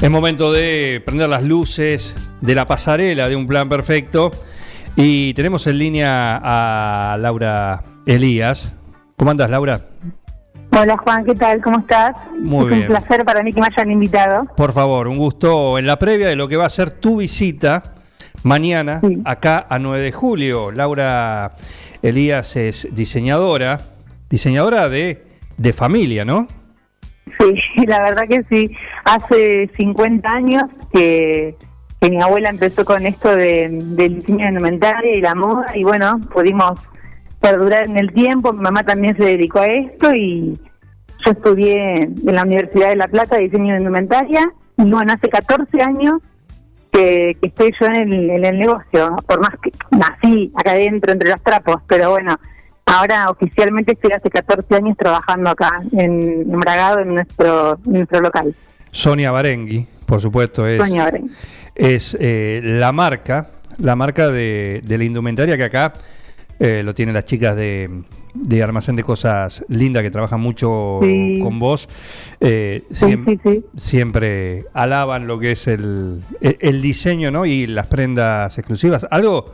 Es momento de prender las luces de la pasarela de un plan perfecto. Y tenemos en línea a Laura Elías. ¿Cómo andas, Laura? Hola Juan, ¿qué tal? ¿Cómo estás? Muy es bien. un placer para mí que me hayan invitado. Por favor, un gusto en la previa de lo que va a ser tu visita mañana Sí. acá a 9 de julio. Laura Elías es diseñadora, diseñadora de, de familia, ¿no? Sí, la verdad que sí. Hace 50 años que, que mi abuela empezó con esto de, del diseño de indumentaria y la moda y bueno, pudimos perdurar en el tiempo. Mi mamá también se dedicó a esto y yo estudié en la Universidad de La Plata diseño de indumentaria y bueno, hace 14 años que, que estoy yo en el, en el negocio, por más que nací acá adentro entre los trapos, pero bueno, ahora oficialmente estoy hace 14 años trabajando acá en, en Bragado, en nuestro, en nuestro local. Sonia Barengui, por supuesto, es, Sonia Barengui. es eh, la marca, la marca de, de la indumentaria que acá eh, lo tienen las chicas de, de Almacén de Cosas Lindas que trabajan mucho Sí. con vos. Eh, sí, sí. Siempre alaban lo que es el, el, el diseño ¿no? y las prendas exclusivas. Algo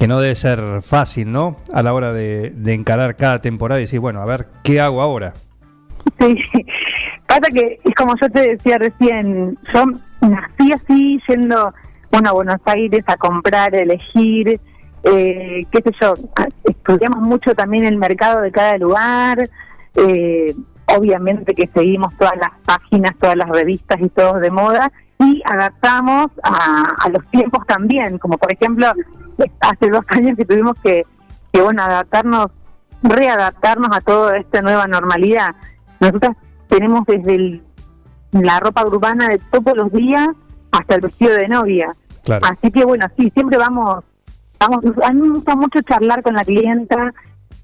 que no debe ser fácil, ¿no? A la hora de, de encarar cada temporada y decir, bueno, a ver, ¿qué hago ahora? Sí, pasa que es como yo te decía recién, yo nací así yendo bueno, a Buenos Aires a comprar, elegir, eh, qué sé yo, estudiamos mucho también el mercado de cada lugar, eh, obviamente que seguimos todas las páginas, todas las revistas y todos de moda y adaptamos a, a los tiempos también, como por ejemplo hace dos años que tuvimos que, que bueno, adaptarnos, readaptarnos a toda esta nueva normalidad. Nosotros tenemos desde el- la ropa urbana de todos los días hasta el vestido de novia. Claro. Así que bueno, sí, siempre vamos, vamos, a mí me gusta mucho charlar con la clienta,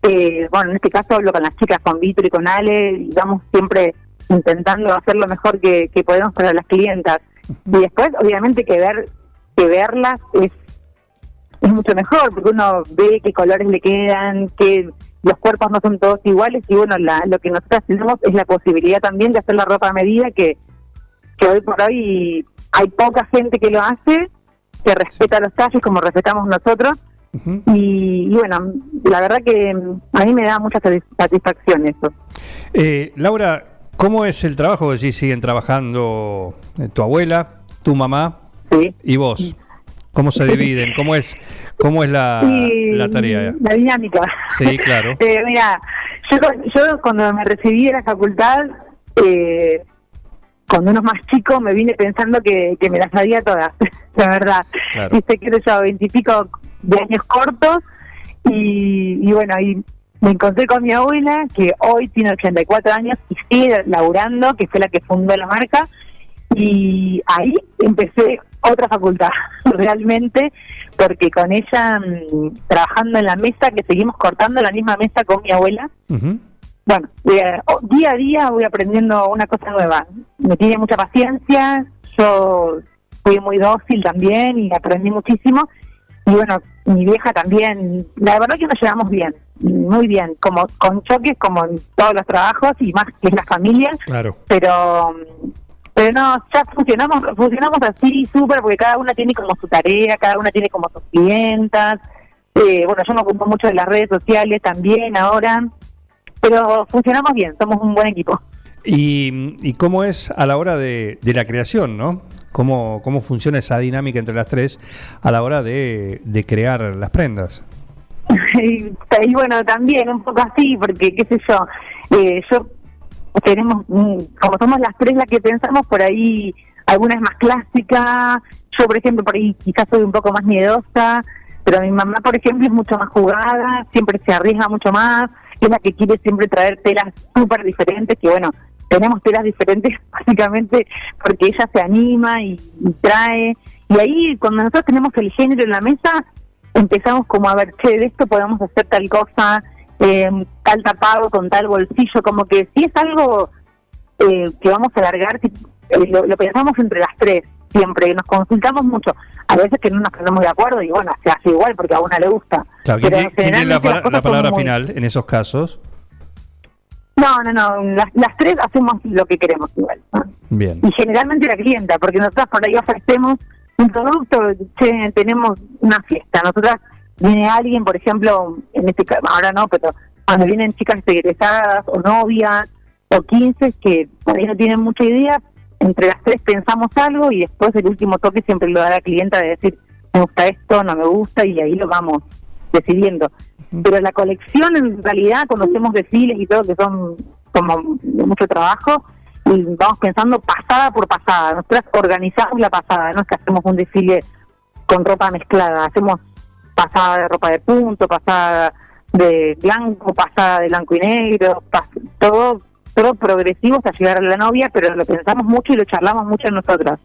eh, bueno, en este caso hablo con las chicas, con Víctor y con Ale, y vamos siempre intentando hacer lo mejor que, que podemos para las clientas. Y después, obviamente, que ver que verlas es es mucho mejor, porque uno ve qué colores le quedan, que los cuerpos no son todos iguales, y bueno, la, lo que nosotros tenemos es la posibilidad también de hacer la ropa a medida, que, que hoy por hoy hay poca gente que lo hace, que respeta los talles como respetamos nosotros, y, y bueno, la verdad que mm, a mí me da mucha satis- satisfacción eso. Eh, Laura, ¿cómo es el trabajo? Si siguen trabajando eh, tu abuela, tu mamá ¿sí? y vos. ¿Cómo se dividen? ¿Cómo es, cómo es la, la tarea? La dinámica. Sí, claro. Eh, mira, yo, yo cuando me recibí de la facultad, eh, cuando uno es más chico, me vine pensando que, que me las sabía todas, la verdad. Claro. Qué sé yo, veintipico de años cortos, y, y bueno, y me encontré con mi abuela, que hoy tiene 84 años y sigue laburando, que fue la que fundó la marca, y ahí empecé otra facultad, realmente, porque con ella mm, trabajando en la mesa, que seguimos cortando la misma mesa con mi abuela, Ujú. bueno, eh, o- día a día voy aprendiendo una cosa nueva. Me tiene mucha paciencia, yo fui muy dócil también y aprendí muchísimo. Y bueno, mi vieja también, la verdad que nos llevamos bien, muy bien, como con choques como en todos los trabajos y más que es la familia, Claro. pero pero no, ya funcionamos funcionamos así súper porque cada una tiene como su tarea, cada una tiene como sus clientas. Eh, bueno, yo me ocupo mucho de las redes sociales también ahora, pero funcionamos bien, somos un buen equipo. ¿Y, y cómo es a la hora de, de la creación, no? ¿Cómo, ¿Cómo funciona esa dinámica entre las tres a la hora de, de crear las prendas? y, y bueno, también un poco así, porque qué sé yo, eh, yo tenemos, mm, como somos las tres las que pensamos, por ahí alguna es más clásica, yo por ejemplo por ahí quizás soy un poco más miedosa, pero mi mamá por ejemplo es mucho más jugada, siempre se arriesga mucho más, es la que quiere siempre traer telas súper diferentes, que bueno, tenemos telas diferentes básicamente porque ella se anima y, y trae, Y ahí, cuando nosotros tenemos el género en la mesa, empezamos como a ver, che, de esto podemos hacer tal cosa, eh, tal tapado con tal bolsillo, como que si es algo eh, que vamos a alargar, eh, lo, lo pensamos entre las tres, siempre, nos consultamos mucho. A veces que no nos ponemos de acuerdo y bueno, se hace igual porque a una le gusta. Claro, ¿quién, Pero quién tiene la, palabra muy- final en esos casos? No, no, no, las, las tres hacemos lo que queremos igual. ¿no? Bien. y generalmente la clienta, porque nosotros por ahí ofrecemos un producto, che, tenemos una fiesta, nosotras viene alguien, por ejemplo, en este caso, ahora no, pero cuando vienen chicas egresadas o novias o 15 que ahí no tienen mucha idea, entre las tres pensamos algo y después el último toque siempre lo da la clienta de decir, me gusta esto, no me gusta y ahí lo vamos decidiendo. Pero la colección en realidad, cuando hacemos desfiles y todo, que son como de mucho trabajo, y vamos pensando pasada por pasada. Nosotras organizamos la pasada, no es que hacemos un desfile con ropa mezclada, hacemos pasada de ropa de punto, pasada de blanco, pasada de blanco y negro, todo todo progresivo hasta llegar a la novia, pero lo pensamos mucho y lo charlamos mucho nosotras.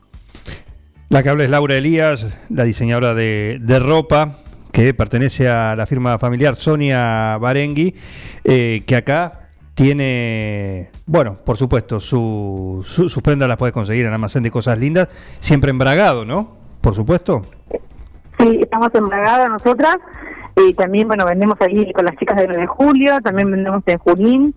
La que habla es Laura Elías, la diseñadora de, de ropa, que pertenece a la firma familiar Sonia Barengui, eh, que acá tiene, bueno, por supuesto, su, su- sus prendas las puedes conseguir en almacén de cosas lindas, siempre embragado, ¿no? Por supuesto. Sí, estamos embragadas nosotras. Y también, bueno, vendemos ahí con las chicas del 9 de julio, también vendemos en Junín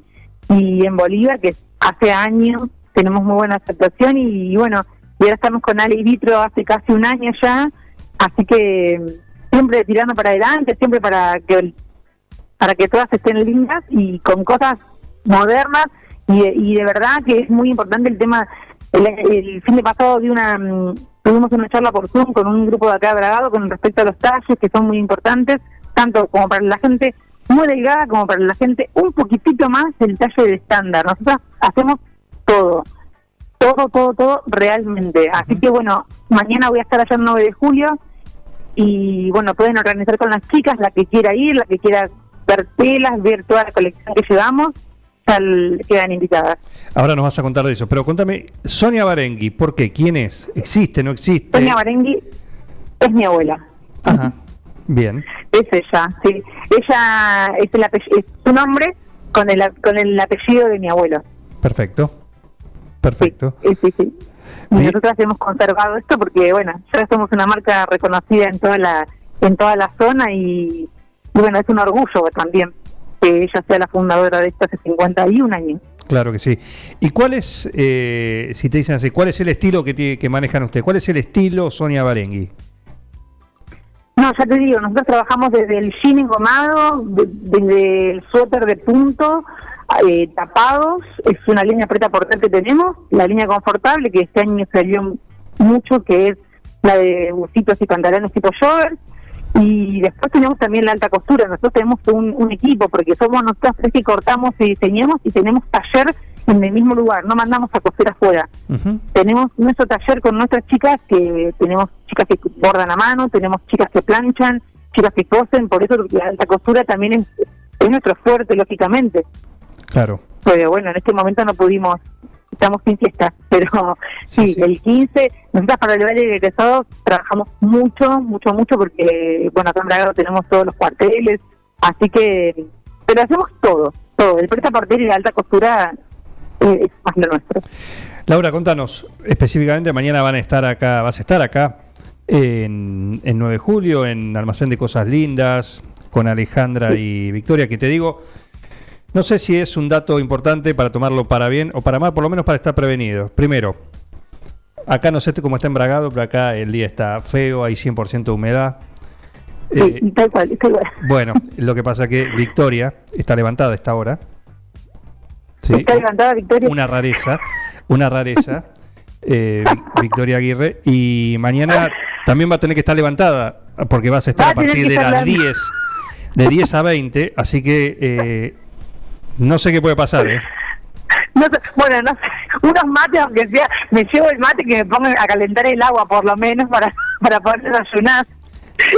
y en Bolívar, que hace años tenemos muy buena aceptación. Y, bueno, y ahora estamos con Ale y Vitro hace casi un año ya. Así que siempre tirando para adelante, siempre para que para que todas estén lindas y con cosas modernas y, de verdad que es muy importante el tema el, el fin de pasado de una mm, tuvimos una charla por Zoom con un grupo de acá de Bragado con respecto a los talles que son muy importantes tanto como para la gente muy delgada como para la gente un poquitito más el talle de estándar. Nosotros hacemos todo todo, todo, todo realmente. Así que bueno, mañana voy a estar allá el 9 de julio y bueno, pueden organizar con las chicas, la que quiera ir, la que quiera ver telas, ver toda la colección que llevamos, quedan invitadas. Ahora nos vas a contar de eso, pero contame, Sonia Barengui, ¿por qué? ¿Quién es? ¿Existe? ¿No existe? Sonia Barengui es mi abuela, Ajá, bien. es ella, sí. Ella es, el es su nombre con el, con el apellido de mi abuelo. Perfecto. Perfecto. Sí, sí, sí. Y nosotras hemos conservado esto porque, bueno, ya somos una marca reconocida en toda la en toda la zona y, y bueno, es un orgullo también que ella sea la fundadora de esto hace 51 años. Claro que sí. ¿Y cuál es, eh, si te dicen así, cuál es el estilo que, tiene- que manejan ustedes? ¿Cuál es el estilo Sonia Barengui? No, ya te digo, nosotros trabajamos desde el jean engomado, de- desde el suéter de punto, eh, tapados, es una línea preta porter que tenemos, la línea confortable que este año salió mucho, que es la de bucitos y pantalones tipo jogger, y después tenemos también la alta costura, nosotros tenemos un, un equipo, porque somos nosotros tres que cortamos y diseñamos y tenemos taller en el mismo lugar, no mandamos a coser afuera. Tenemos nuestro taller con nuestras chicas que tenemos chicas que bordan a mano, tenemos chicas que planchan, chicas que cosen, por eso la alta costura también es, es nuestro fuerte, lógicamente. Claro. Pero bueno, en este momento no pudimos, estamos sin fiesta, pero Sí, sí, sí. el 15, nosotros para el baile de egresados trabajamos mucho, mucho, mucho, porque bueno, acá en Bragado tenemos todos los cuarteles, así que, pero hacemos todo, todo, el presta porter y la alta costura eh, es más lo nuestro. Laura, contanos específicamente, mañana van a estar acá, vas a estar acá en, en 9 de julio, en Almacén de Cosas Lindas, con Alejandra y Victoria, que te digo, no sé si es un dato importante para tomarlo para bien o para mal, por lo menos para estar prevenido. Primero, acá no sé cómo está embragado, pero acá el día está feo, hay 100% de humedad. Sí, Eh, y tal cual, tal cual. bueno, lo que pasa que Victoria está levantada a esta hora. Sí, Está levantada Victoria. una rareza, una rareza, eh, Vic- Victoria Aguirre, y mañana también va a tener que estar levantada, porque vas a estar Va a partir de las levantada. 10, de 10 a 20, así que eh, no sé qué puede pasar, ¿eh? No bueno, no sé, unos mates, aunque sea, me llevo el mate que me pongan a calentar el agua por lo menos para, para poder desayunar,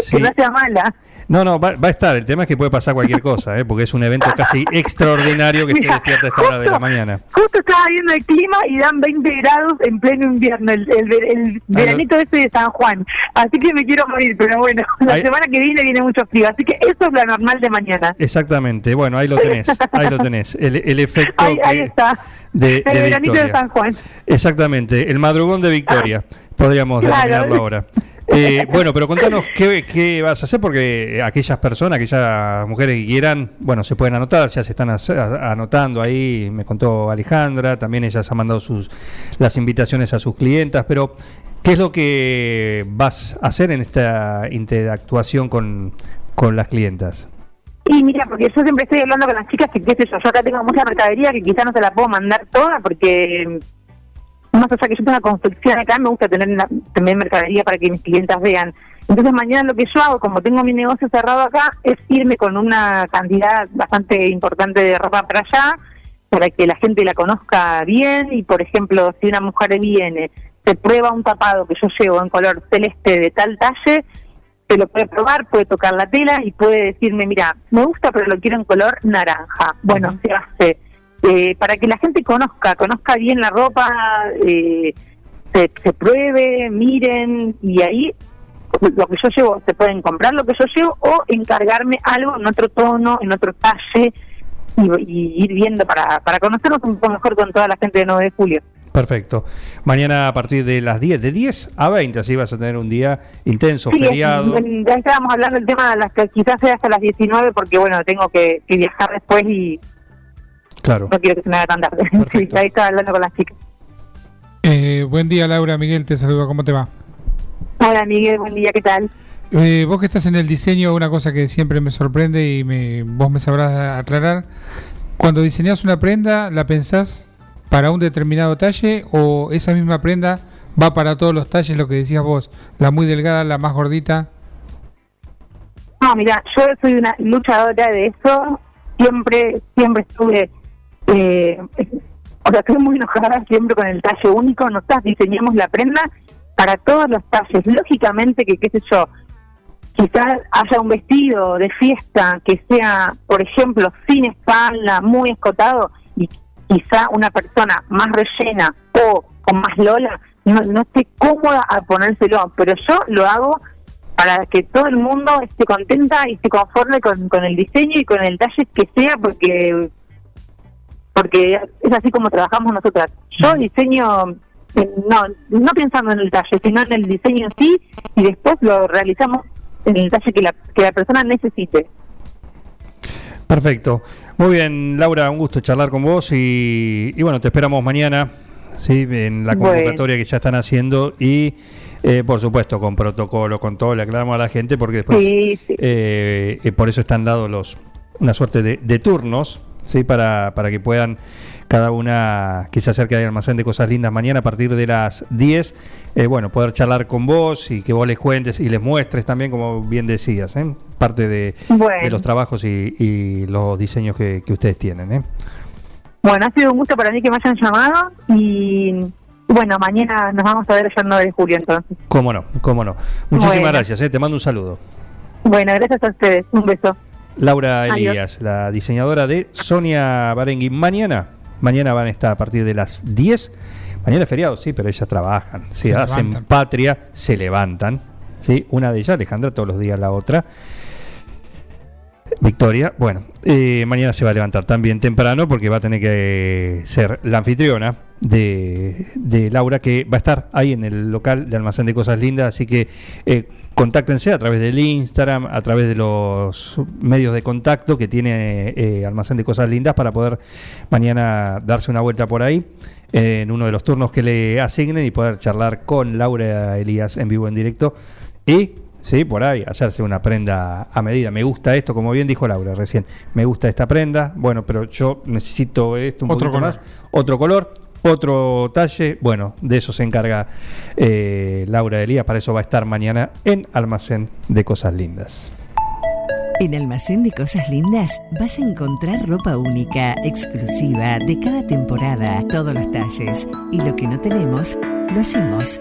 Sí. que no sea mala. No, no, va, va a estar. El tema es que puede pasar cualquier cosa, ¿eh? porque es un evento casi extraordinario que esté Mira, despierta a esta hora de la mañana. Justo estaba viendo el clima y dan 20 grados en pleno invierno, el, el, ver- el veranito ese de San Juan. Así que me quiero morir, pero bueno, la Ahí- semana que viene viene mucho frío. Así que eso es lo normal de mañana. Exactamente. Bueno, ahí lo tenés. Ahí lo tenés. El, el efecto Ahí, ahí está. de, el de veranito de. San Juan. Exactamente. El madrugón de Victoria. Podríamos Claro. denominarlo ahora. Eh, bueno, pero contanos qué, qué vas a hacer, porque aquellas personas, aquellas mujeres que quieran, bueno, se pueden anotar, ya se están anotando ahí, me contó Alejandra, también ellas han mandado sus las invitaciones a sus clientas, pero ¿qué es lo que vas a hacer en esta interactuación con, con las clientas? Y mira, porque yo siempre estoy hablando con las chicas que, qué sé yo, yo acá tengo mucha mercadería que quizás no se la puedo mandar toda porque más allá que yo tenga construcción acá, me gusta tener una- también mercadería para que mis clientas vean. Entonces mañana lo que yo hago, como tengo mi negocio cerrado acá, es irme con una cantidad bastante importante de ropa para allá, para que la gente la conozca bien y, por ejemplo, si una mujer viene, se prueba un tapado que yo llevo en color celeste de tal talle, se lo puede probar, puede tocar la tela y puede decirme, mira, me gusta pero lo quiero en color naranja. Bueno, se hace. Eh, para que la gente conozca, conozca bien la ropa, eh, se, se pruebe, miren y ahí lo que yo llevo, se pueden comprar lo que yo llevo o encargarme algo en otro tono, en otro talle y, y ir viendo para, para conocernos un poco mejor con toda la gente de 9 de julio. Perfecto. Mañana a partir de las 10, de 10 a 20, así vas a tener un día intenso, Sí, feriado. ya estábamos hablando del tema de las que quizás sea hasta las 19 porque bueno, tengo que, que viajar después y Claro. no quiero que se me haga tan tarde. Sí, ahí estaba hablando con las chicas. Eh, buen día, Laura. Miguel te saluda. ¿Cómo te va? Hola Miguel, buen día, ¿qué tal? Eh, vos que estás en el diseño, una cosa que siempre me sorprende y me, vos me sabrás aclarar. Cuando diseñás una prenda, ¿la pensás para un determinado talle o esa misma prenda va para todos los talles, lo que decías vos? La muy delgada, la más gordita. No, mira, yo soy una luchadora de eso. Siempre, siempre estuve, eh, o sea, estoy muy enojada siempre con el talle único. Nosotros diseñamos la prenda para todos los talles. Lógicamente que, qué sé yo, quizás haya un vestido de fiesta que sea, por ejemplo, sin espalda, muy escotado, y quizá una persona más rellena o con más lola no, no esté cómoda a ponérselo, pero yo lo hago para que todo el mundo esté contenta y esté conforme con, con el diseño y con el talle que sea, porque porque es así como trabajamos nosotras. Yo diseño, no, no pensando en el talle, sino en el diseño en sí, y después lo realizamos en el talle que la, que la persona necesite. Perfecto. Muy bien, Laura, un gusto charlar con vos y, y bueno, te esperamos mañana, ¿sí? En la Bueno. convocatoria que ya están haciendo y, eh, por supuesto, con protocolo, con todo, le aclaramos a la gente porque después, Sí, sí. eh, eh, por eso están dados los, una suerte de, de turnos, ¿sí? Para, para que puedan cada una que se acerque al almacén de cosas lindas mañana a partir de las 10, eh, bueno, poder charlar con vos y que vos les cuentes y les muestres también, como bien decías, ¿eh? parte de, Bueno. de los trabajos y, y los diseños que, que ustedes tienen. ¿eh? Bueno, ha sido un gusto para mí que me hayan llamado y bueno, mañana nos vamos a ver ya el 9 de julio entonces. Cómo no, cómo no. Muchísimas Bueno. gracias, ¿eh? te mando un saludo. Bueno, gracias a ustedes. Un beso. Laura Adiós. Elías, la diseñadora de Sonia Barengui. Mañana, mañana van a estar a partir de las 10. Mañana es feriado, sí, pero ellas trabajan. Si Se hacen levantan. patria, se levantan. ¿sí? Una de ellas, Alejandra, todos los días la otra. Victoria, bueno, eh, mañana se va a levantar también temprano porque va a tener que ser la anfitriona de, de Laura que va a estar ahí en el local de Almacén de Cosas Lindas, así que eh, contáctense a través del Instagram, a través de los medios de contacto que tiene eh, Almacén de Cosas Lindas para poder mañana darse una vuelta por ahí en uno de los turnos que le asignen y poder charlar con Laura Elías en vivo en directo y Sí, por ahí, hacerse una prenda a medida. Me gusta esto, como bien dijo Laura recién. Me gusta esta prenda, bueno, pero yo necesito esto un Otro poquito color. más. Otro color, otro talle. Bueno, de eso se encarga eh, Laura Elías. Para eso va a estar mañana en Almacén de Cosas Lindas. En Almacén de Cosas Lindas vas a encontrar ropa única, exclusiva, de cada temporada, todos los talles. Y lo que no tenemos, lo hacemos.